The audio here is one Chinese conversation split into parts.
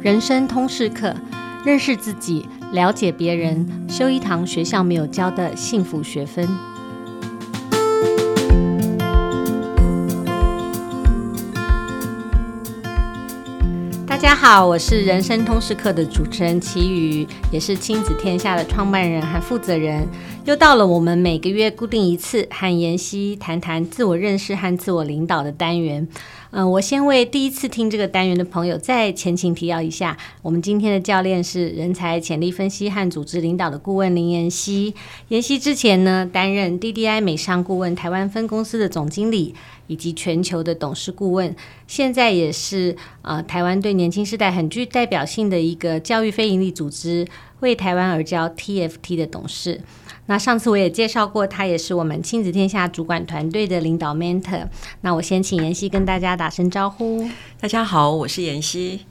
人生通识课，认识自己，了解别人，修一堂学校没有教的幸福学分。大家好，我是人生通识课的主持人齐宇，也是亲子天下的创办人和负责人。又到了我们每个月固定一次和妍希谈谈自我认识和自我领导的单元。嗯、我先为第一次听这个单元的朋友再前情提要一下。我们今天的教练是人才潜力分析和组织领导的顾问林妍希。妍希之前呢，担任 DDI 美商顾问台湾分公司的总经理，以及全球的董事顾问。现在也是呃台湾对年轻世代很具代表性的一个教育非营利组织“为台湾而教 ”TFT 的董事。那上次我也介绍过，他也是我们亲子天下主管团队的领导 mentor。那我先请妍希跟大家打声招呼。大家好，我是妍希。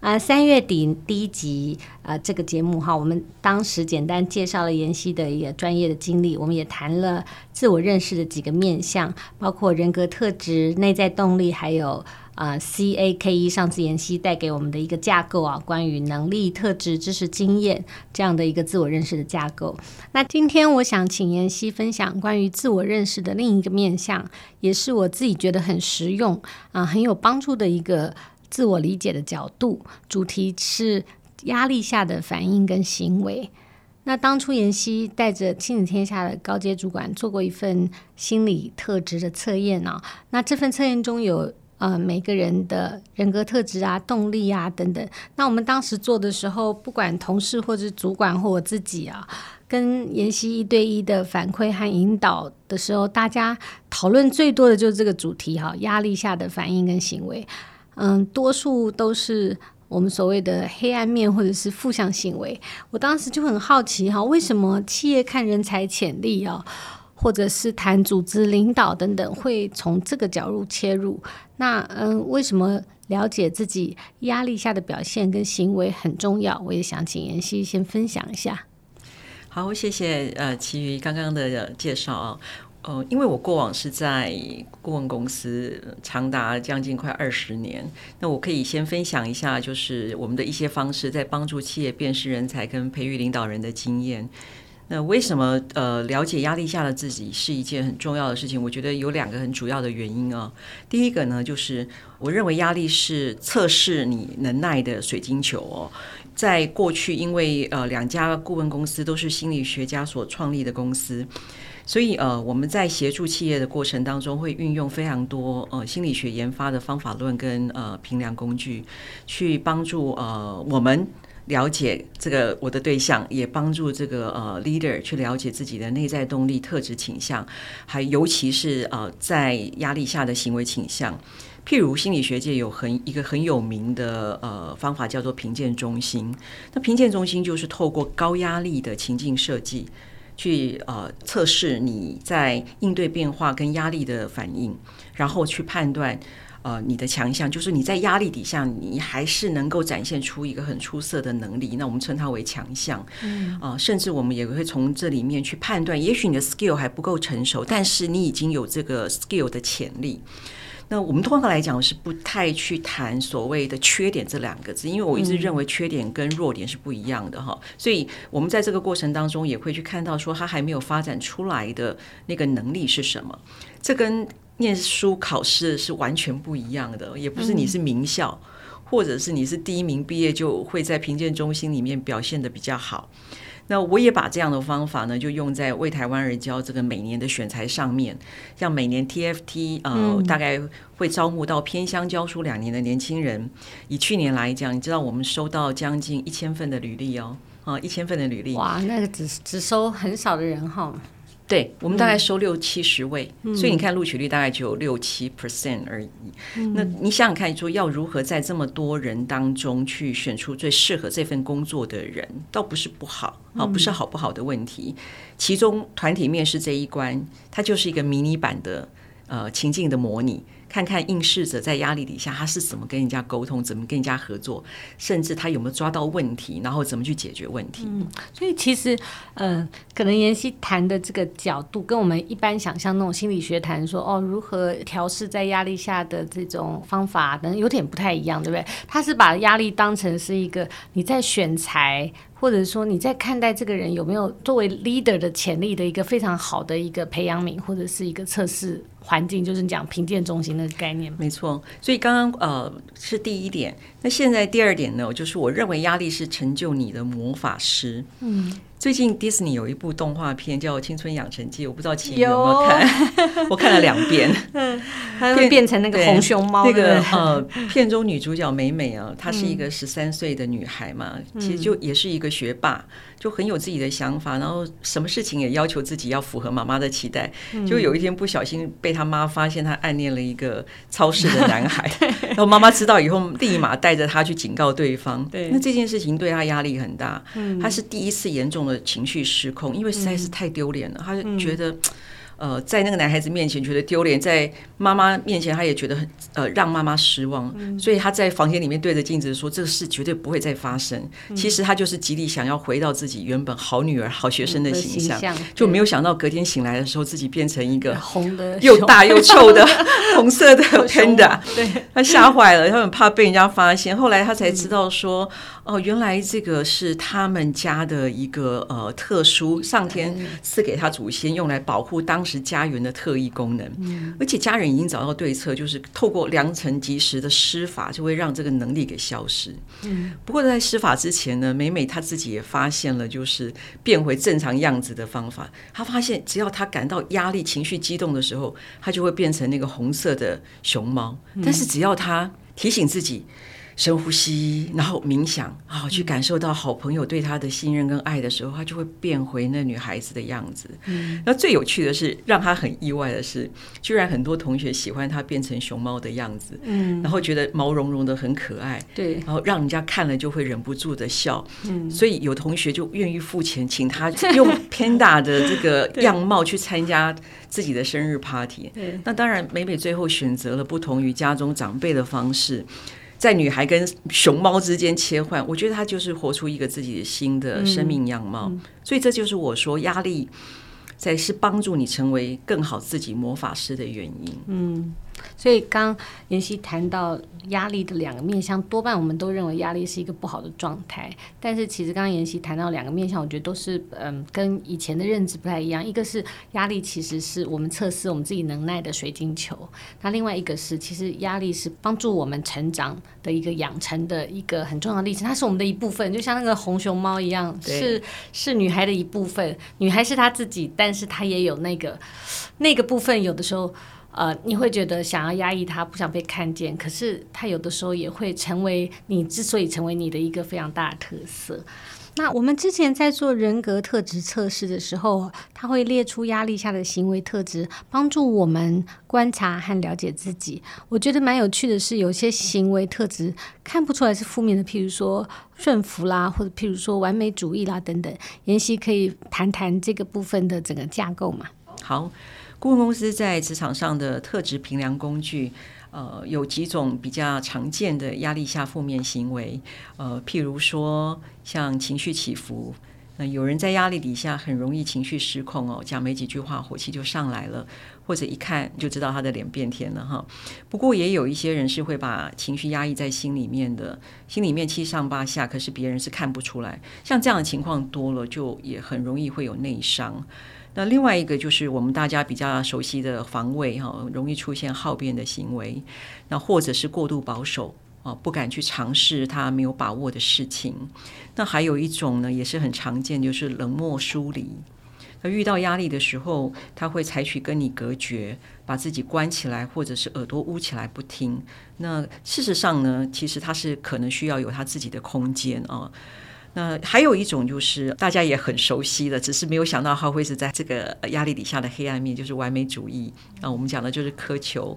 啊、三月底第一集啊、这个节目哈，我们当时简单介绍了妍希的一个专业的经历，我们也谈了自我认识的几个面向，包括人格特质、内在动力，还有。啊、C A K E 上次妍希带给我们的一个架构啊，关于能力、特质、知识、经验这样的一个自我认识的架构。那今天我想请妍希分享关于自我认识的另一个面向，也是我自己觉得很实用啊、很有帮助的一个自我理解的角度。主题是压力下的反应跟行为。那当初妍希带着亲子天下的高阶主管做过一份心理特质的测验啊，那这份测验中有。呃，每个人的人格特质啊、动力啊等等。那我们当时做的时候，不管同事或者主管或我自己啊，跟妍希一对一的反馈和引导的时候，大家讨论最多的就是这个主题哈、压力下的反应跟行为。嗯，多数都是我们所谓的黑暗面或者是负向行为。我当时就很好奇哈、为什么企业看人才潜力啊？或者是谈组织领导等等，会从这个角度切入。那嗯，为什么了解自己压力下的表现跟行为很重要？我也想请妍希先分享一下。好，谢谢呃，齐瑜刚刚的介绍啊。呃，因为我过往是在顾问公司长达将近快二十年，那我可以先分享一下，就是我们的一些方式，在帮助企业辨识人才跟培育领导人的经验。那为什么呃了解压力下的自己是一件很重要的事情？我觉得有两个很主要的原因啊。第一个呢，就是我认为压力是测试你能耐的水晶球哦。在过去，因为呃两家顾问公司都是心理学家所创立的公司，所以呃我们在协助企业的过程当中，会运用非常多呃心理学研发的方法论跟呃评量工具，去帮助呃我们。了解这个我的对象，也帮助这个呃 leader 去了解自己的内在动力、特质倾向，还尤其是呃在压力下的行为倾向。譬如心理学界有很一个很有名的呃方法叫做评鉴中心。那评鉴中心就是透过高压力的情境设计，去呃测试你在应对变化跟压力的反应，然后去判断。呃，你的强项就是你在压力底下，你还是能够展现出一个很出色的能力。那我们称它为强项。嗯，啊、呃，甚至我们也会从这里面去判断，也许你的 skill 还不够成熟，但是你已经有这个 skill 的潜力。那我们通常来讲是不太去谈所谓的缺点这两个字，因为我一直认为缺点跟弱点是不一样的哈。所以我们在这个过程当中也会去看到说他还没有发展出来的那个能力是什么。这跟念书考试是完全不一样的，也不是你是名校，或者是你是第一名毕业就会在评鉴中心里面表现的比较好。那我也把这样的方法呢，就用在为台湾而教这个每年的选材上面。像每年 TFT 呃，大概会招募到偏乡教书两年的年轻人。以去年来讲，你知道我们收到将近一千份的履历哦，啊，一千份的履历。哇，那个只只收很少的人哈。对，我们大概收六七十位，嗯，所以你看录取率大概只有六七 percent 而已。嗯。那你想想看，说要如何在这么多人当中去选出最适合这份工作的人，倒不是不好，啊，不是好不好的问题。其中团体面试这一关，它就是一个迷你版的呃情境的模拟。看看应试者在压力底下他是怎么跟人家沟通，怎么跟人家合作，甚至他有没有抓到问题，然后怎么去解决问题。嗯，所以其实，嗯、呃，可能妍希谈的这个角度跟我们一般想象那种心理学谈说哦，如何调试在压力下的这种方法等有点不太一样，对不对？他是把压力当成是一个你在选材。或者说你在看待这个人有没有 作为 leader 的潜力的一个非常好的一个培养皿，或者是一个测试环境，就是你讲评鉴中心的概念。没错，所以刚刚呃是第一点，那现在第二点呢，就是我认为压力是成就你的魔法师。嗯。最近迪士尼有一部动画片叫《青春养成记》，我不知道齐有没有看，我看了两遍。嗯，它会变成那个红熊猫。那个呃，片中女主角美美啊，她是一个十三岁的女孩嘛，嗯、其实就也是一个学霸，就很有自己的想法，然后什么事情也要求自己要符合妈妈的期待。就有一天不小心被他妈发现他暗恋了一个超市的男孩，然后妈妈知道以后立马带着他去警告对方。对，那这件事情对他压力很大。嗯，她是第一次严重的情绪失控，因为实在是太丢脸了，他就觉得。呃，在那个男孩子面前觉得丢脸，在妈妈面前他也觉得很呃让妈妈失望，嗯、所以他在房间里面对着镜子说：“这个事绝对不会再发生。嗯”其实他就是极力想要回到自己原本好女儿、好学生的形象，嗯、形象就没有想到隔天醒来的时候，自己变成一个红的又大又臭的 红色的 panda，对，他吓坏了，他很怕被人家发现。后来他才知道说：“哦、呃，原来这个是他们家的一个呃特殊上天赐给他祖先用来保护当。”是家园的特异功能，而且家人已经找到对策，就是透过良辰吉时的施法，就会让这个能力给消失。嗯，不过在施法之前呢，美美她自己也发现了，就是变回正常样子的方法。她发现，只要她感到压力、情绪激动的时候，她就会变成那个红色的熊猫。但是只要她提醒自己。深呼吸，然后冥想啊，去感受到好朋友对他的信任跟爱的时候，他就会变回那女孩子的样子。嗯，那最有趣的是，让他很意外的是，居然很多同学喜欢他变成熊猫的样子，嗯，然后觉得毛茸茸的很可爱，对，然后让人家看了就会忍不住的笑，嗯，所以有同学就愿意付钱请他用 Panda 的这个 样貌去参加自己的生日 party。对，那当然，美美最后选择了不同于家中长辈的方式。在女孩跟熊猫之间切换，我觉得她就是活出一个自己的新的生命样貌，所以这就是我说压力才是帮助你成为更好自己魔法师的原因。嗯。所以刚妍希谈到压力的两个面向，多半我们都认为压力是一个不好的状态。但是其实刚刚妍希谈到两个面向，我觉得都是嗯，跟以前的认知不太一样。一个是压力其实是我们测试我们自己能耐的水晶球，那另外一个是其实压力是帮助我们成长的一个养成的一个很重要的历程，它是我们的一部分，就像那个红熊猫一样，是是女孩的一部分。女孩是她自己，但是她也有那个那个部分，有的时候。呃，你会觉得想要压抑他，不想被看见，可是他有的时候也会成为你之所以成为你的一个非常大的特色。那我们之前在做人格特质测试的时候，他会列出压力下的行为特质，帮助我们观察和了解自己。我觉得蛮有趣的是，有些行为特质看不出来是负面的，譬如说顺服啦，或者譬如说完美主义啦等等。妍希可以谈谈这个部分的整个架构吗？好。顾问公司在职场上的特质评量工具，呃，有几种比较常见的压力下负面行为，呃，譬如说像情绪起伏，那、有人在压力底下很容易情绪失控哦，讲没几句话火气就上来了，或者一看就知道他的脸变天了哈。不过也有一些人是会把情绪压抑在心里面的，心里面七上八下，可是别人是看不出来。像这样的情况多了，就也很容易会有内伤。那另外一个就是我们大家比较熟悉的防卫哈，容易出现好辩的行为，那或者是过度保守啊，不敢去尝试他没有把握的事情。那还有一种呢，也是很常见，就是冷漠疏离。那遇到压力的时候，他会采取跟你隔绝，把自己关起来，或者是耳朵捂起来不听。那事实上呢，其实他是可能需要有他自己的空间啊。那还有一种就是大家也很熟悉的，只是没有想到他会是在这个压力底下的黑暗面，就是完美主义啊。我们讲的就是苛求，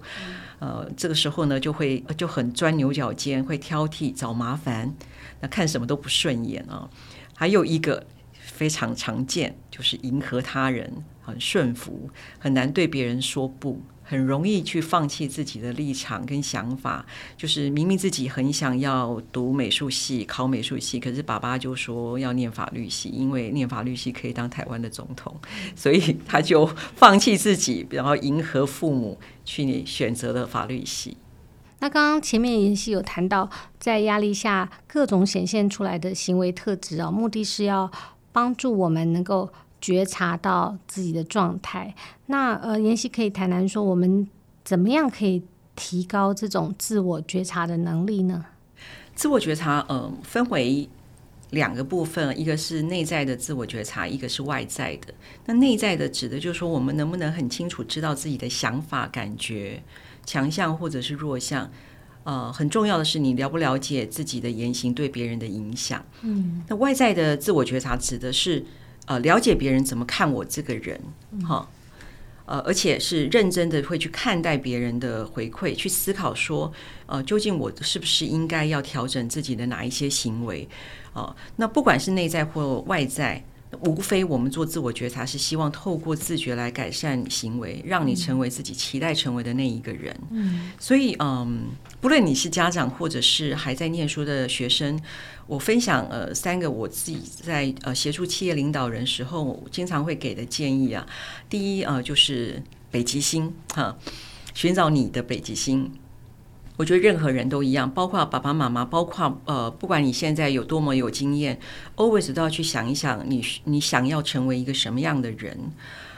呃，这个时候呢就会就很钻牛角尖，会挑剔、找麻烦，那看什么都不顺眼啊。还有一个非常常见，就是迎合他人，很顺服，很难对别人说不。很容易去放弃自己的立场跟想法，就是明明自己很想要读美术系、考美术系，可是爸爸就说要念法律系，因为念法律系可以当台湾的总统，所以他就放弃自己，然后迎合父母去选择了法律系。那刚刚前面妍希有谈到，在压力下各种显现出来的行为特质啊，目的是要帮助我们能够。觉察到自己的状态，那呃，妍希可以谈谈说，我们怎么样可以提高这种自我觉察的能力呢？自我觉察，嗯、呃，分为两个部分，一个是内在的自我觉察，一个是外在的。那内在的指的就是说，我们能不能很清楚知道自己的想法、感觉、强项或者是弱项？呃，很重要的是，你了不了解自己的言行对别人的影响？嗯，那外在的自我觉察指的是。呃，了解别人怎么看我这个人，哈，呃，而且是认真的会去看待别人的回馈，去思考说，呃，究竟我是不是应该要调整自己的哪一些行为？呃，那不管是内在或外在。无非我们做自我觉察，是希望透过自觉来改善行为，让你成为自己期待成为的那一个人。嗯，所以嗯，不论你是家长或者是还在念书的学生，我分享呃三个我自己在呃协助企业领导人时候经常会给的建议啊。第一呃就是北极星哈，寻找你的北极星。我觉得任何人都一样，包括爸爸妈妈，包括呃，不管你现在有多么有经验，always 都要去想一想你，你想要成为一个什么样的人？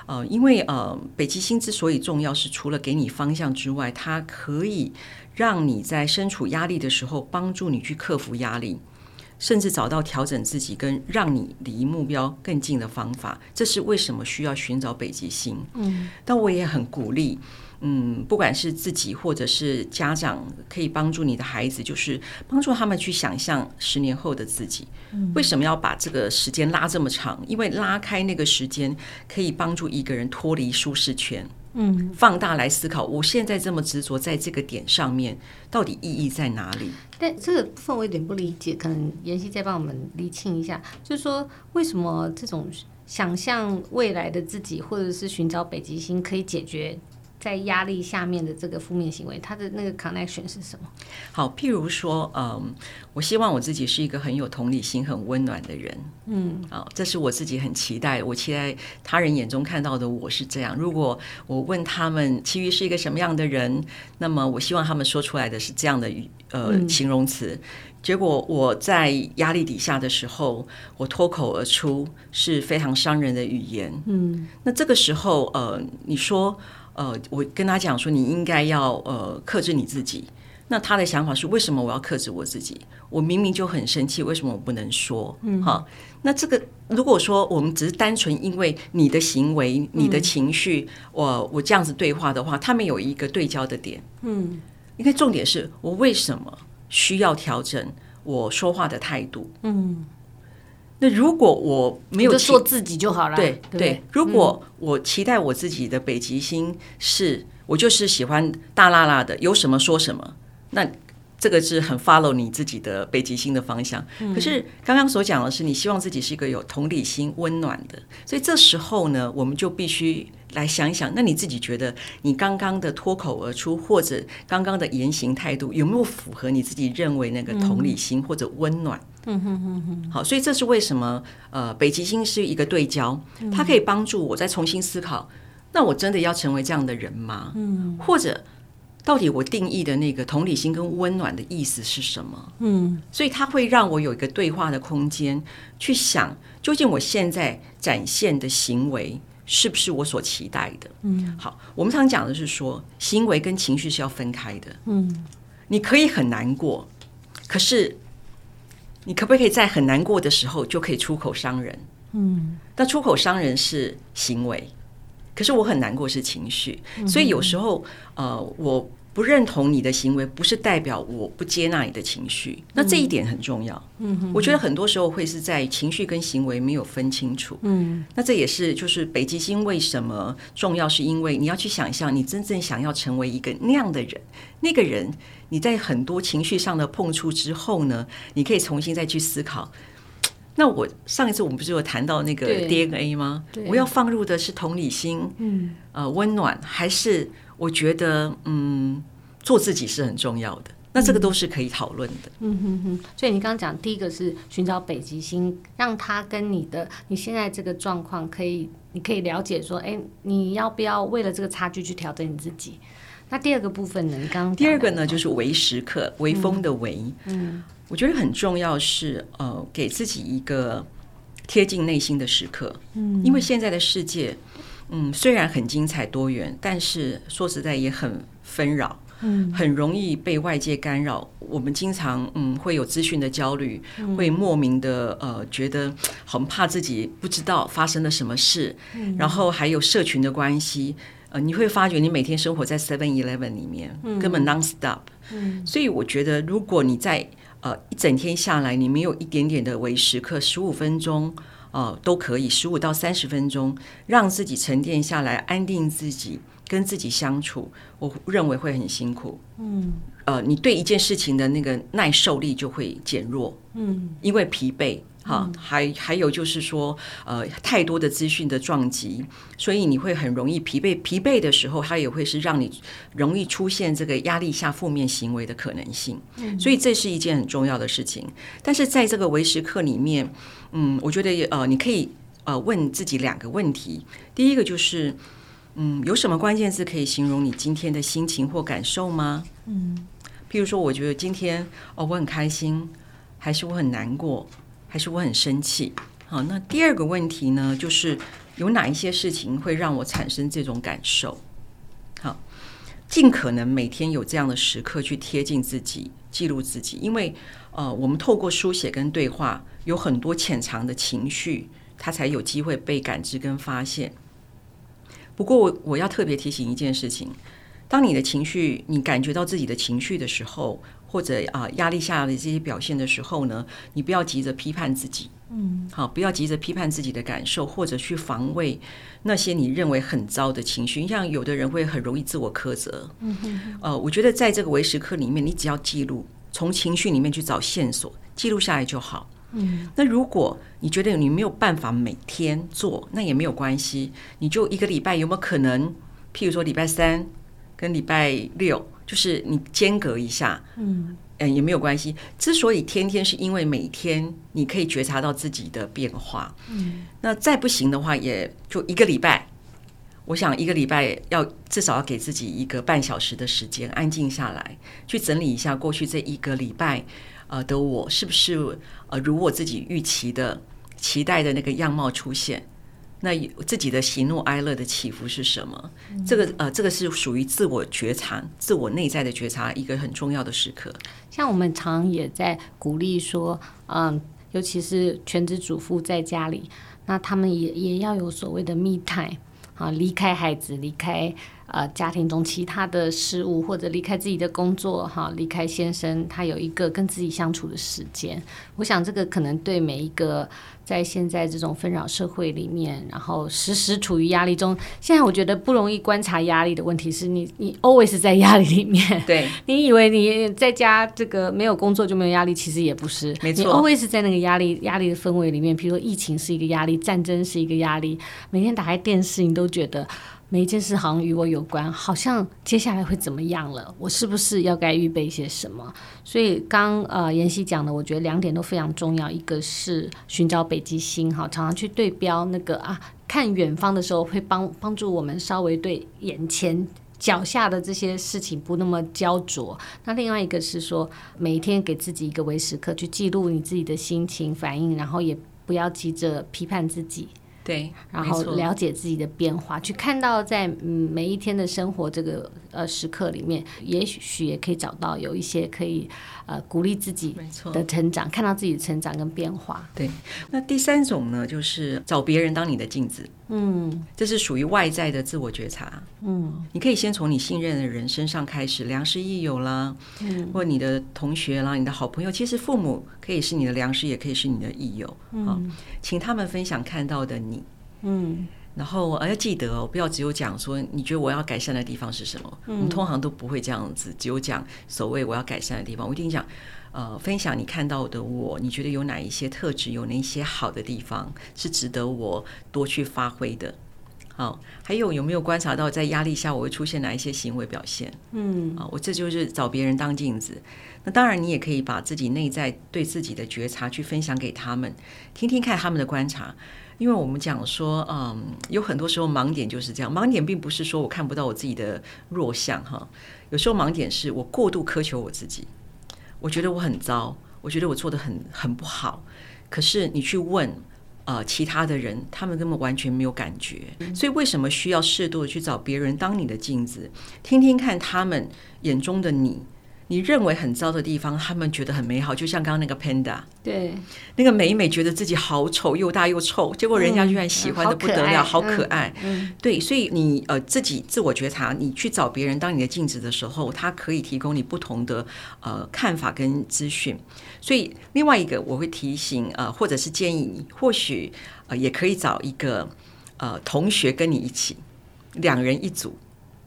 呃，因为呃，北极星之所以重要，是除了给你方向之外，它可以让你在身处压力的时候，帮助你去克服压力，甚至找到调整自己跟让你离目标更近的方法。这是为什么需要寻找北极星？嗯，但我也很鼓励。嗯，不管是自己或者是家长，可以帮助你的孩子，就是帮助他们去想象十年后的自己。为什么要把这个时间拉这么长？因为拉开那个时间，可以帮助一个人脱离舒适圈。嗯，放大来思考，我现在这么执着在这个点上面，到底意义在哪里？但这个部分我有点不理解，可能妍希再帮我们厘清一下，就是说为什么这种想象未来的自己，或者是寻找北极星，可以解决？在压力下面的这个负面行为，它的那个 connection 是什么？好，譬如说，嗯，我希望我自己是一个很有同理心、很温暖的人。嗯，啊，这是我自己很期待，我期待他人眼中看到的我是这样。如果我问他们，其余是一个什么样的人，那么我希望他们说出来的是这样的呃、嗯、形容词。结果我在压力底下的时候，我脱口而出是非常伤人的语言。嗯，那这个时候，呃，你说。呃，我跟他讲说，你应该要呃克制你自己。那他的想法是，为什么我要克制我自己？我明明就很生气，为什么我不能说？嗯，哈。那这个如果说我们只是单纯因为你的行为、你的情绪，我我这样子对话的话，他们有一个对焦的点。嗯，因为重点是我为什么需要调整我说话的态度？嗯。那如果我没有就做自己就好了。对对，对，如果我期待我自己的北极星是我就是喜欢大辣辣的，有什么说什么，那这个是很 follow 你自己的北极星的方向。可是刚刚所讲的是，你希望自己是一个有同理心、温暖的，所以这时候呢，我们就必须来想一想，那你自己觉得你刚刚的脱口而出，或者刚刚的言行态度，有没有符合你自己认为那个同理心或者温暖？嗯哼哼哼，好，所以这是为什么呃，北极星是一个对焦，它可以帮助我再重新思考，那我真的要成为这样的人吗？嗯，或者到底我定义的那个同理心跟温暖的意思是什么？嗯，所以它会让我有一个对话的空间，去想究竟我现在展现的行为是不是我所期待的？嗯，好，我们常讲的是说，行为跟情绪是要分开的。嗯，你可以很难过，可是。你可不可以在很难过的时候就可以出口伤人？嗯，那出口伤人是行为，可是我很难过是情绪，所以有时候呃，我不认同你的行为，不是代表我不接纳你的情绪。那这一点很重要。嗯，我觉得很多时候会是在情绪跟行为没有分清楚。嗯，那这也是就是北极星为什么重要，是因为你要去想象你真正想要成为一个那样的人，那个人。你在很多情绪上的碰触之后呢，你可以重新再去思考，那我上一次我们不是有谈到那个 DNA 吗？我要放入的是同理心，嗯，呃，温暖，还是我觉得嗯，做自己是很重要的。那这个都是可以讨论的。嗯哼哼。所以你刚刚讲第一个是寻找北极星，让他跟你的你现在这个状况可以，你可以了解说，哎，你要不要为了这个差距去调整你自己？那第二个部分呢？你刚刚第二个呢，就是微时刻，微风的微。嗯。嗯我觉得很重要是呃，给自己一个贴近内心的时刻。嗯，因为现在的世界，嗯，虽然很精彩多元，但是说实在也很纷扰，嗯，很容易被外界干扰。我们经常嗯会有资讯的焦虑，会莫名的呃觉得很怕自己不知道发生了什么事，嗯然后还有社群的关系，呃，你会发觉你每天生活在 Seven Eleven 里面，根本 non-stop。嗯，所以我觉得如果你在呃，一整天下来，你没有一点点的为时刻，十五分钟，呃，都可以，十五到三十分钟，让自己沉淀下来，安定自己，跟自己相处，我认为会很辛苦。嗯，呃，你对一件事情的那个耐受力就会减弱。嗯，因为疲惫。好，还还有就是说，呃，太多的资讯的撞击，所以你会很容易疲惫。疲惫的时候，它也会是让你容易出现这个压力下负面行为的可能性。所以这是一件很重要的事情。但是在这个维时课里面，嗯，我觉得呃，你可以呃问自己两个问题。第一个就是，嗯，有什么关键字可以形容你今天的心情或感受吗？嗯，譬如说，我觉得今天哦，我很开心，还是我很难过？还是我很生气。好，那第二个问题呢，就是有哪一些事情会让我产生这种感受？好，尽可能每天有这样的时刻去贴近自己，记录自己，因为呃，我们透过书写跟对话，有很多潜藏的情绪，它才有机会被感知跟发现。不过我我要特别提醒一件事情：当你的情绪，你感觉到自己的情绪的时候。或者啊，压力下的这些表现的时候呢，你不要急着批判自己，嗯，好，不要急着批判自己的感受，或者去防卫那些你认为很糟的情绪。像有的人会很容易自我苛责，嗯哼，呃，我觉得在这个微时刻里面，你只要记录，从情绪里面去找线索，记录下来就好。嗯，那如果你觉得你没有办法每天做，那也没有关系，你就一个礼拜有没有可能，譬如说礼拜三跟礼拜六。就是你间隔一下，嗯，嗯，也没有关系。之所以天天，是因为每天你可以觉察到自己的变化，嗯，那再不行的话，也就一个礼拜。我想一个礼拜要至少要给自己一个半小时的时间，安静下来，去整理一下过去这一个礼拜，呃的我是不是呃如我自己预期的、期待的那个样貌出现。那自己的喜怒哀乐的起伏是什么？这个呃，这个是属于自我觉察、自我内在的觉察一个很重要的时刻。像我们常也在鼓励说，嗯，尤其是全职主妇在家里，那他们也也要有所谓的 me time 啊，离开孩子，离开。呃，家庭中其他的事物，或者离开自己的工作，哈，离开先生，他有一个跟自己相处的时间。我想，这个可能对每一个在现在这种纷扰社会里面，然后时时处于压力中。现在我觉得不容易观察压力的问题是你，你 always 在压力里面。对，你以为你在家这个没有工作就没有压力，其实也不是。没错，你 always 在那个压力压力的氛围里面。比如说疫情是一个压力，战争是一个压力，每天打开电视，你都觉得。每一件事好像与我有关，好像接下来会怎么样了？我是不是要该预备一些什么？所以刚呃妍希讲的，我觉得两点都非常重要。一个是寻找北极星，哈，常常去对标那个啊，看远方的时候会帮帮助我们稍微对眼前脚下的这些事情不那么焦灼。那另外一个是说，每天给自己一个微时刻，去记录你自己的心情反应，然后也不要急着批判自己。对，然后了解自己的变化，去看到在嗯每一天的生活这个呃时刻里面，也许也可以找到有一些可以呃鼓励自己的成长，看到自己的成长跟变化。对，那第三种呢，就是找别人当你的镜子，嗯，这是属于外在的自我觉察，嗯，你可以先从你信任的人身上开始，良师益友啦，嗯，或你的同学啦，你的好朋友，其实父母可以是你的良师，也可以是你的益友，嗯，请他们分享看到的你。嗯，然后我要记得哦，不要只有讲说你觉得我要改善的地方是什么。嗯，我们通常都不会这样子，只有讲所谓我要改善的地方。我一定讲，呃，分享你看到的我，你觉得有哪一些特质，有哪一些好的地方是值得我多去发挥的？好，还有有没有观察到在压力下我会出现哪一些行为表现？嗯，啊，我这就是找别人当镜子。那当然，你也可以把自己内在对自己的觉察去分享给他们，听听看他们的观察。因为我们讲说，嗯，有很多时候盲点就是这样。盲点并不是说我看不到我自己的弱项哈，有时候盲点是我过度苛求我自己，我觉得我很糟，我觉得我做的很很不好。可是你去问。呃，其他的人他们根本完全没有感觉，所以为什么需要适度的去找别人当你的镜子，听听看他们眼中的你。你认为很糟的地方，他们觉得很美好，就像刚刚那个 panda，对，那个美美觉得自己好丑，又大又臭，结果人家居然喜欢的不得了，嗯、好可爱，对，所以你呃自己自我觉察，你去找别人当你的镜子的时候，他可以提供你不同的呃看法跟资讯。所以另外一个我会提醒呃，或者是建议你，或许呃也可以找一个呃同学跟你一起，两人一组，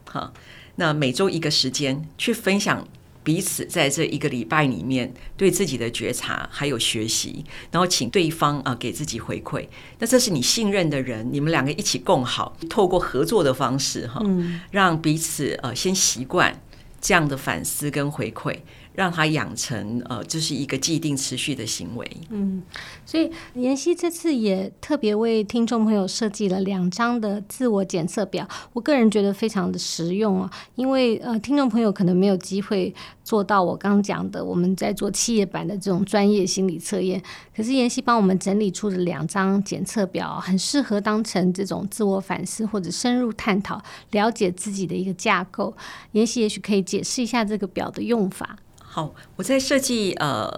哈，那每周一个时间去分享。彼此在这一个礼拜里面对自己的觉察还有学习，然后请对方啊给自己回馈。那这是你信任的人，你们两个一起共好，透过合作的方式哈，让彼此呃先习惯这样的反思跟回馈。让他养成呃，这是一个既定持续的行为。嗯，所以妍希这次也特别为听众朋友设计了两张的自我检测表，我个人觉得非常的实用啊。因为呃，听众朋友可能没有机会做到我刚讲的，我们在做企业版的这种专业心理测验。可是妍希帮我们整理出的两张检测表，很适合当成这种自我反思或者深入探讨、了解自己的一个架构。妍希也许可以解释一下这个表的用法。好，我在设计呃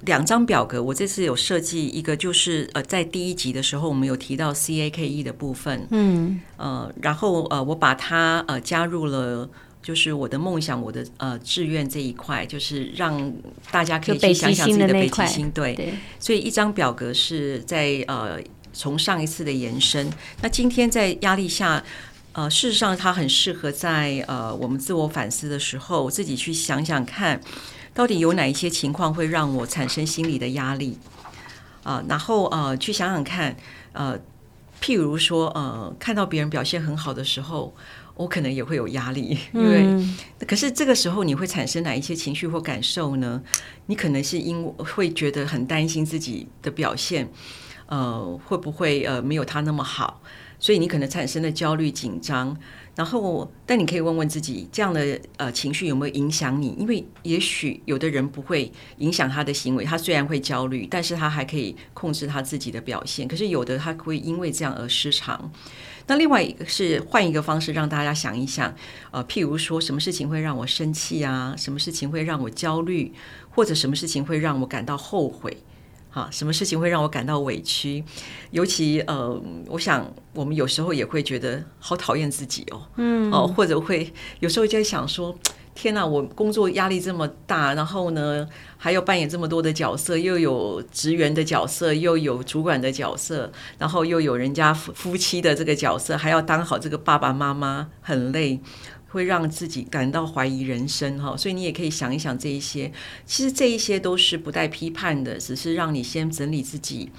两张表格。我这次有设计一个，就是呃在第一集的时候，我们有提到 C A K E 的部分，嗯呃，然后呃我把它呃加入了，就是我的梦想，我的呃志愿这一块，就是让大家可以去想想自己的北极星。对，对，所以一张表格是在呃从上一次的延伸。那今天在压力下。呃，事实上，它很适合在呃我们自我反思的时候，自己去想想看，到底有哪一些情况会让我产生心理的压力啊、呃？然后呃，去想想看，呃，譬如说呃，看到别人表现很好的时候，我可能也会有压力，因为、嗯、可是这个时候你会产生哪一些情绪或感受呢？你可能是因为会觉得很担心自己的表现，呃，会不会呃没有他那么好？所以你可能产生了焦虑、紧张，然后，但你可以问问自己，这样的呃情绪有没有影响你？因为也许有的人不会影响他的行为，他虽然会焦虑，但是他还可以控制他自己的表现。可是有的他会因为这样而失常。那另外一个是换一个方式让大家想一想，呃，譬如说什么事情会让我生气啊？什么事情会让我焦虑？或者什么事情会让我感到后悔？啊，什么事情会让我感到委屈？尤其呃，我想我们有时候也会觉得好讨厌自己哦，嗯，哦，或者会有时候就在想说，天哪，我工作压力这么大，然后呢还要扮演这么多的角色，又有职员的角色，又有主管的角色，然后又有人家夫夫妻的这个角色，还要当好这个爸爸妈妈，很累。会让自己感到怀疑人生哈，所以你也可以想一想这一些，其实这一些都是不带批判的，只是让你先整理自己，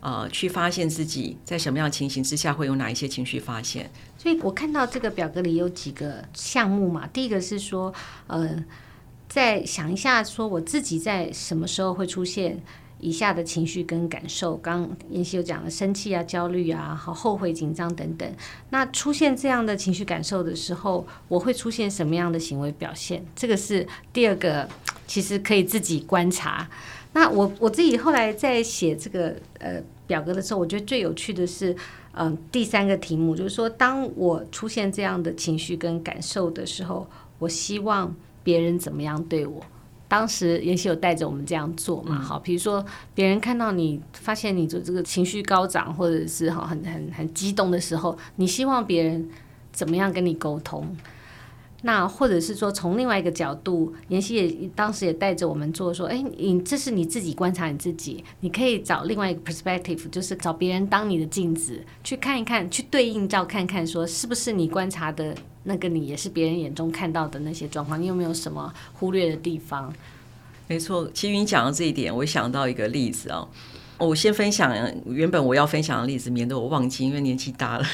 呃，去发现自己在什么样情形之下会有哪一些情绪发现。所以我看到这个表格里有几个项目嘛，第一个是说，呃，在想一下，说我自己在什么时候会出现。以下的情绪跟感受，刚妍希有讲了生气啊、焦虑啊、好后悔、紧张等等。那出现这样的情绪感受的时候，我会出现什么样的行为表现？这个是第二个，其实可以自己观察。那我我自己后来在写这个呃表格的时候，我觉得最有趣的是，嗯、第三个题目就是说，当我出现这样的情绪跟感受的时候，我希望别人怎么样对我？当时妍希有带着我们这样做嘛？好，比如说别人看到你，发现你就这个情绪高涨，或者是哈很很很激动的时候，你希望别人怎么样跟你沟通？那或者是说从另外一个角度，妍希也当时也带着我们做说，哎，你这是你自己观察你自己，你可以找另外一个 perspective，就是找别人当你的镜子，去看一看，去对应照看看，说是不是你观察的。那个你也是别人眼中看到的那些状况，你有没有什么忽略的地方？没错，其实你讲到这一点，我想到一个例子啊、哦。我先分享原本我要分享的例子，免得我忘记，因为年纪大了。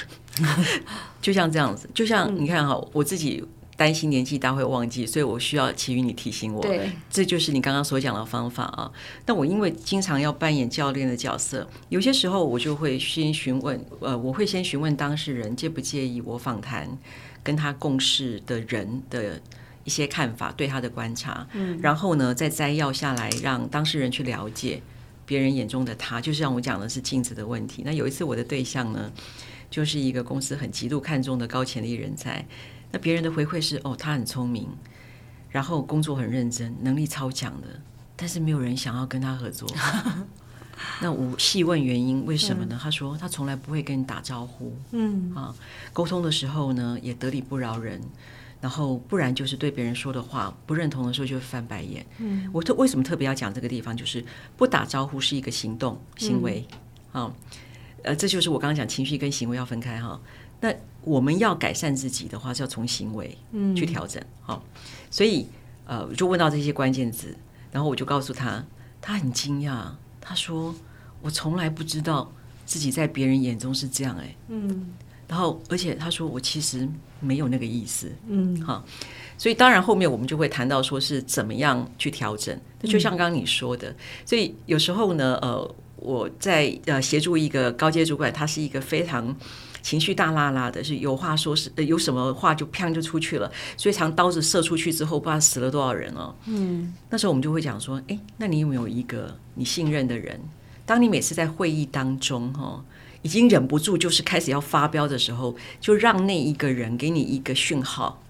就像这样子，就像你看哈，我自己。担心年纪大会忘记，所以我需要其余你提醒我。对，这就是你刚刚所讲的方法啊。那我因为经常要扮演教练的角色，有些时候我就会先询问，呃，我会先询问当事人介不介意我访谈跟他共事的人的一些看法，对他的观察，嗯，然后呢再摘要下来，让当事人去了解别人眼中的他。就像我讲的是镜子的问题。那有一次我的对象呢，就是一个公司很极度看重的高潜力人才。那别人的回馈是哦，他很聪明，然后工作很认真，能力超强的，但是没有人想要跟他合作。那我细问原因，为什么呢？嗯、他说他从来不会跟你打招呼，嗯。啊，沟通的时候呢也得理不饶人，然后不然就是对别人说的话不认同的时候就翻白眼。嗯，我特为什么特别要讲这个地方，就是不打招呼是一个行动行为，嗯、啊，呃，这就是我刚刚讲情绪跟行为要分开哈。那我们要改善自己的话，是要从行为去调整。好、嗯，所以呃，就问到这些关键字，然后我就告诉他，他很惊讶，他说我从来不知道自己在别人眼中是这样哎，嗯，然后而且他说我其实没有那个意思，嗯，好，所以当然后面我们就会谈到说是怎么样去调整，就像刚刚你说的，所以有时候呢，呃，我在呃协助一个高阶主管，他是一个非常。情绪大拉拉的，是有话说是，呃有什么话就砰就出去了，所以常刀子射出去之后，不知道死了多少人哦。嗯，那时候我们就会讲说，哎，那你有没有一个你信任的人？当你每次在会议当中，哈，已经忍不住就是开始要发飙的时候，就让那一个人给你一个讯号，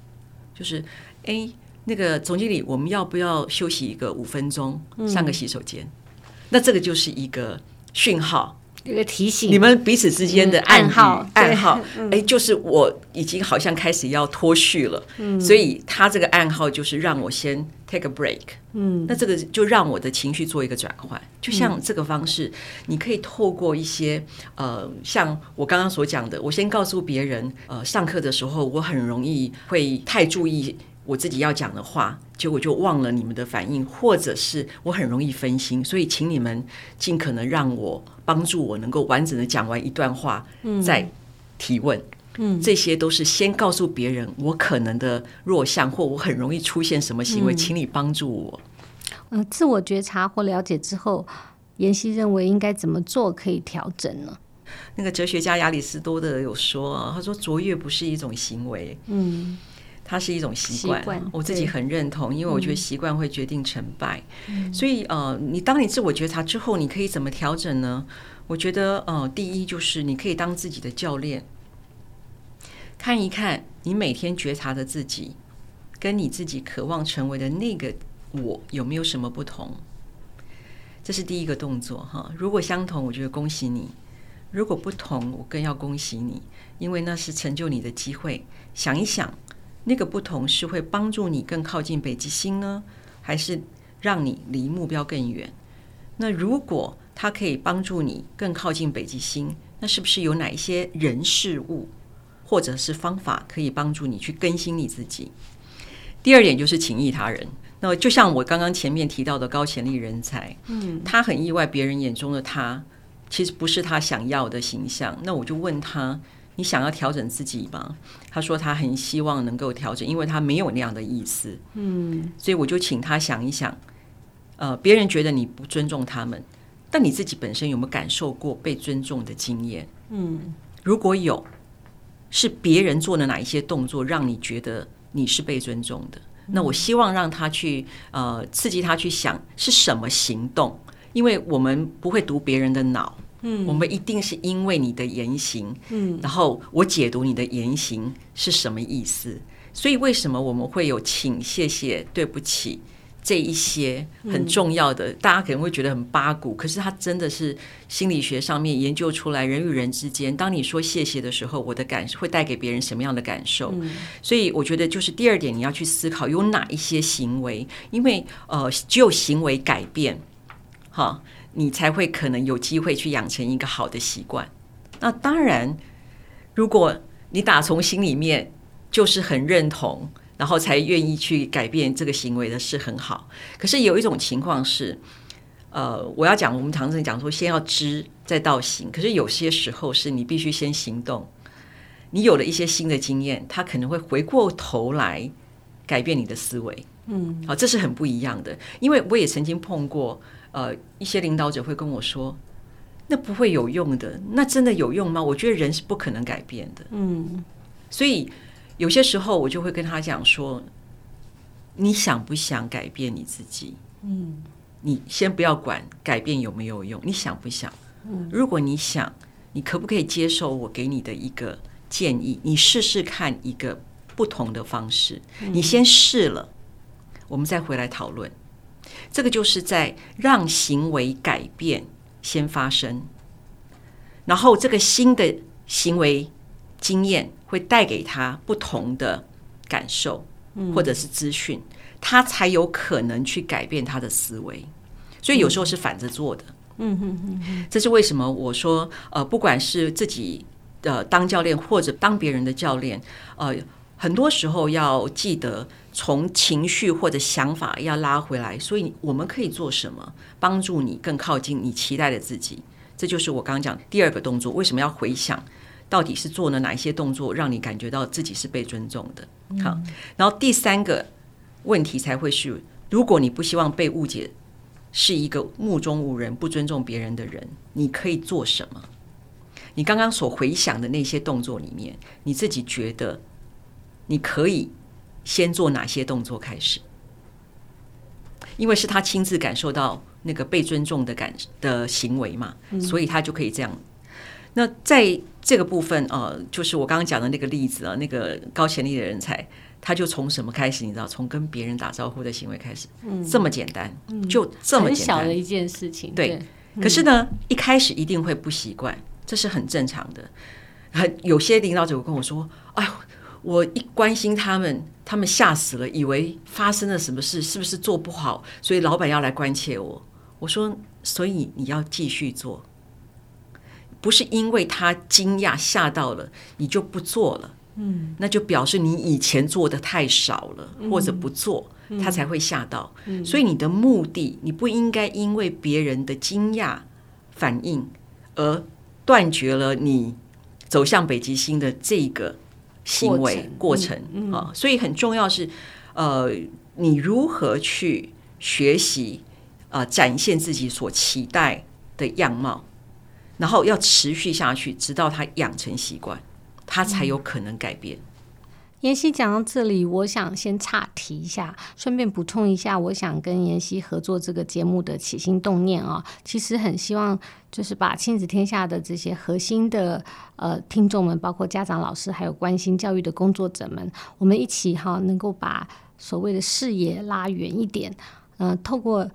就是，哎，那个总经理，我们要不要休息一个五分钟，上个洗手间？嗯，那这个就是一个讯号。一个提醒，你们彼此之间的暗号，暗号，哎，嗯、就是我已经好像开始要脱序了，嗯，所以他这个暗号就是让我先 take a break，嗯，那这个就让我的情绪做一个转换，就像这个方式，你可以透过一些呃，像我刚刚所讲的，我先告诉别人，呃，上课的时候我很容易会太注意。我自己要讲的话，结果就忘了你们的反应，或者是我很容易分心，所以请你们尽可能让我帮助我能够完整的讲完一段话，再提问。嗯，这些都是先告诉别人我可能的弱项，或我很容易出现什么行为，请你帮助我。嗯，自我觉察或了解之后，妍希认为应该怎么做可以调整呢？那个哲学家亚里士多德有说啊，他说卓越不是一种行为。嗯。它是一种习惯，我自己很认同，因为我觉得习惯会决定成败。嗯、所以呃，你当你自我觉察之后，你可以怎么调整呢？我觉得呃，第一就是你可以当自己的教练，看一看你每天觉察的自己，跟你自己渴望成为的那个我有没有什么不同。这是第一个动作哈。如果相同，我觉得恭喜你；如果不同，我更要恭喜你，因为那是成就你的机会。想一想。那个不同是会帮助你更靠近北极星呢，还是让你离目标更远？那如果它可以帮助你更靠近北极星，那是不是有哪一些人事物或者是方法可以帮助你去更新你自己？第二点就是情谊他人。那就像我刚刚前面提到的高潜力人才，嗯，他很意外别人眼中的他其实不是他想要的形象。那我就问他。你想要调整自己吗？他说他很希望能够调整，因为他没有那样的意思。嗯，所以我就请他想一想，呃，别人觉得你不尊重他们，但你自己本身有没有感受过被尊重的经验？嗯，如果有，是别人做了哪一些动作让你觉得你是被尊重的？那我希望让他去呃刺激他去想是什么行动，因为我们不会读别人的脑。嗯，我们一定是因为你的言行，嗯，然后我解读你的言行是什么意思，所以为什么我们会有请、谢谢、对不起这一些很重要的？大家可能会觉得很八股，可是它真的是心理学上面研究出来，人与人之间，当你说谢谢的时候，我的感受会带给别人什么样的感受？所以我觉得就是第二点，你要去思考有哪一些行为，因为呃，只有行为改变，哈。你才会可能有机会去养成一个好的习惯。那当然，如果你打从心里面就是很认同然后才愿意去改变这个行为的是很好。可是有一种情况是，呃，我要讲，我们常常讲说，先要知再到行。可是有些时候是你必须先行动，你有了一些新的经验，他可能会回过头来改变你的思维。嗯，好，这是很不一样的。因为我也曾经碰过，呃，一些领导者会跟我说。那不会有用的，那真的有用吗？我觉得人是不可能改变的。嗯，所以有些时候我就会跟他讲说：“你想不想改变你自己？嗯，你先不要管改变有没有用，你想不想？嗯，如果你想，你可不可以接受我给你的一个建议？你试试看一个不同的方式，你先试了，我们再回来讨论。这个就是在让行为改变。”先发生，然后这个新的行为经验会带给他不同的感受，或者是资讯，他才有可能去改变他的思维。所以有时候是反着做的。嗯嗯嗯，这是为什么我说，呃，不管是自己的当教练或者当别人的教练，呃，很多时候要记得。从情绪或者想法要拉回来，所以我们可以做什么帮助你更靠近你期待的自己？这就是我刚刚讲第二个动作。为什么要回想？到底是做了哪一些动作，让你感觉到自己是被尊重的？好，然后第三个问题才会是：如果你不希望被误解，是一个目中无人、不尊重别人的人，你可以做什么？你刚刚所回想的那些动作里面，你自己觉得你可以。先做哪些动作开始？因为是他亲自感受到那个被尊重的感的行为嘛，所以他就可以这样。那在这个部分，呃，就是我刚刚讲的那个例子啊，那个高潜力的人才，他就从什么开始？你知道，从跟别人打招呼的行为开始，这么简单，就这么简单，的一件事情。对，可是呢，一开始一定会不习惯，这是很正常的。很有些领导者会跟我说：“哎呦。”我一关心他们，他们吓死了，以为发生了什么事，是不是做不好？所以老板要来关切我。我说，所以你要继续做，不是因为他惊讶吓到了你就不做了。嗯，那就表示你以前做的太少了，或者不做，他才会吓到。所以你的目的，你不应该因为别人的惊讶反应而断绝了你走向北极星的这个。行为过程啊、所以很重要是，呃，你如何去学习啊、呃，展现自己所期待的样貌，然后要持续下去，直到他养成习惯，他才有可能改变。嗯妍希讲到这里，我想先岔题一下，顺便补充一下，我想跟妍希合作这个节目的起心动念啊，其实很希望就是把亲子天下的这些核心的呃听众们，包括家长、老师，还有关心教育的工作者们，我们一起哈能够把所谓的视野拉远一点，嗯、透过。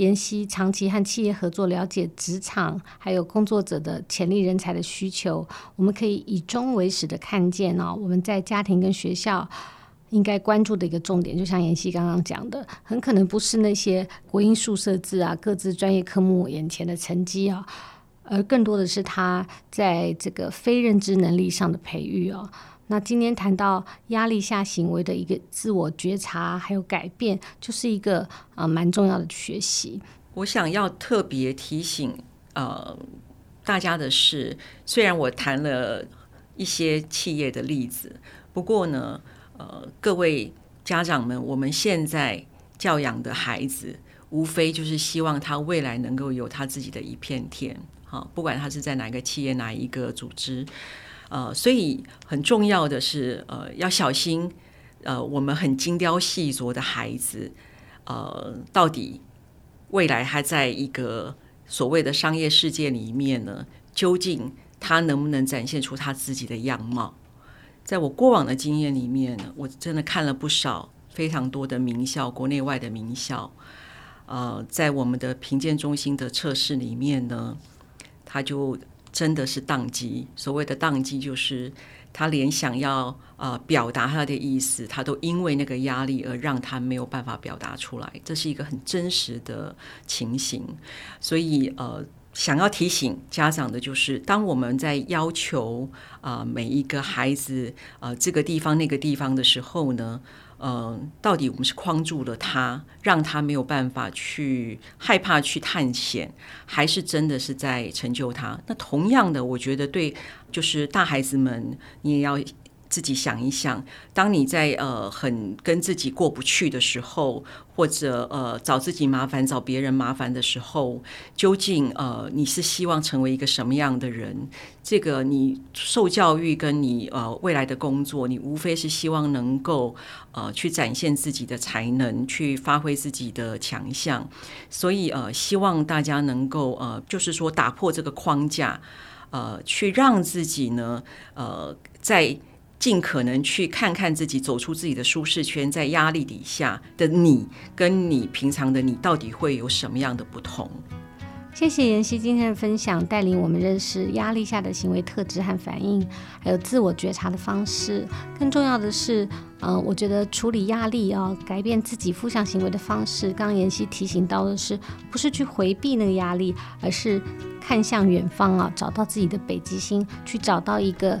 妍希长期和企业合作，了解职场还有工作者的潜力人才的需求。我们可以以终为始的看见哦，我们在家庭跟学校应该关注的一个重点，就像妍希刚刚讲的，很可能不是那些国英数设置啊各自专业科目眼前的成绩啊，而更多的是他在这个非认知能力上的培育哦。那今天谈到压力下行为的一个自我觉察，还有改变，就是一个啊蛮重要的学习。我想要特别提醒呃大家的是，虽然我谈了一些企业的例子，不过呢，呃各位家长们，我们现在教养的孩子，无非就是希望他未来能够有他自己的一片天，好，不管他是在哪个企业、哪一个组织。呃，所以很重要的是，呃，要小心，呃，我们很精雕细琢的孩子，呃，到底未来还在一个所谓的商业世界里面呢？究竟他能不能展现出他自己的样貌？在我过往的经验里面呢，我真的看了不少非常多的名校，国内外的名校，呃，在我们的评鉴中心的测试里面呢，他就。真的是宕机，所谓的宕机就是他连想要呃表达他的意思，他都因为那个压力而让他没有办法表达出来，这是一个很真实的情形。所以呃，想要提醒家长的就是，当我们在要求啊、每一个孩子啊、这个地方那个地方的时候呢，呃，到底我们是框住了他，让他没有办法去害怕去探险，还是真的是在成就他？那同样的，我觉得对，就是大孩子们，你也要。自己想一想，当你在呃很跟自己过不去的时候，或者呃找自己麻烦、找别人麻烦的时候，究竟呃你是希望成为一个什么样的人？这个你受教育跟你呃未来的工作，你无非是希望能够呃去展现自己的才能，去发挥自己的强项。所以呃希望大家能够呃就是说打破这个框架，呃去让自己呢呃在。尽可能去看看自己，走出自己的舒适圈，在压力底下的你，跟你平常的你，到底会有什么样的不同？谢谢妍希今天的分享，带领我们认识压力下的行为特质和反应，还有自我觉察的方式。更重要的是，呃，我觉得处理压力啊，改变自己负向行为的方式。刚刚妍希提醒到的是，不是去回避那个压力，而是看向远方啊，找到自己的北极星，去找到一个。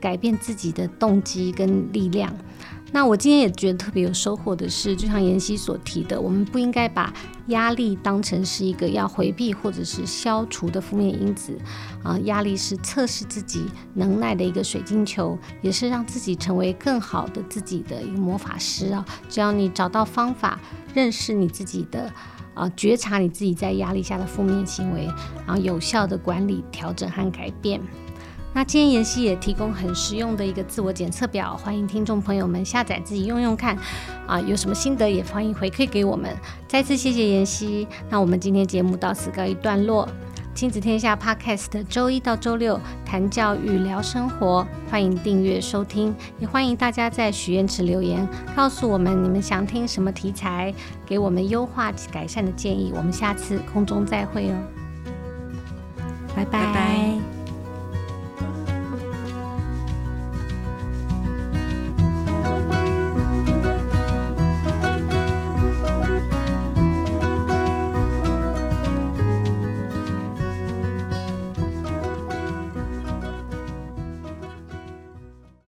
改变自己的动机跟力量。那我今天也觉得特别有收获的是，就像妍希所提的，我们不应该把压力当成是一个要回避或者是消除的负面因子啊。压力是测试自己能耐的一个水晶球，也是让自己成为更好的自己的一个魔法师啊。只要你找到方法，认识你自己的啊，觉察你自己在压力下的负面行为，然后有效的管理、调整和改变。那今天妍希也提供很实用的一个自我检测表，欢迎听众朋友们下载自己用用看，啊，有什么心得也欢迎回馈给我们。再次谢谢妍希，那我们今天节目到此告一段落。亲子天下 Podcast 周一到周六谈教育聊生活，欢迎订阅收听，也欢迎大家在许愿池留言，告诉我们你们想听什么题材，给我们优化改善的建议。我们下次空中再会哦，拜拜。拜拜。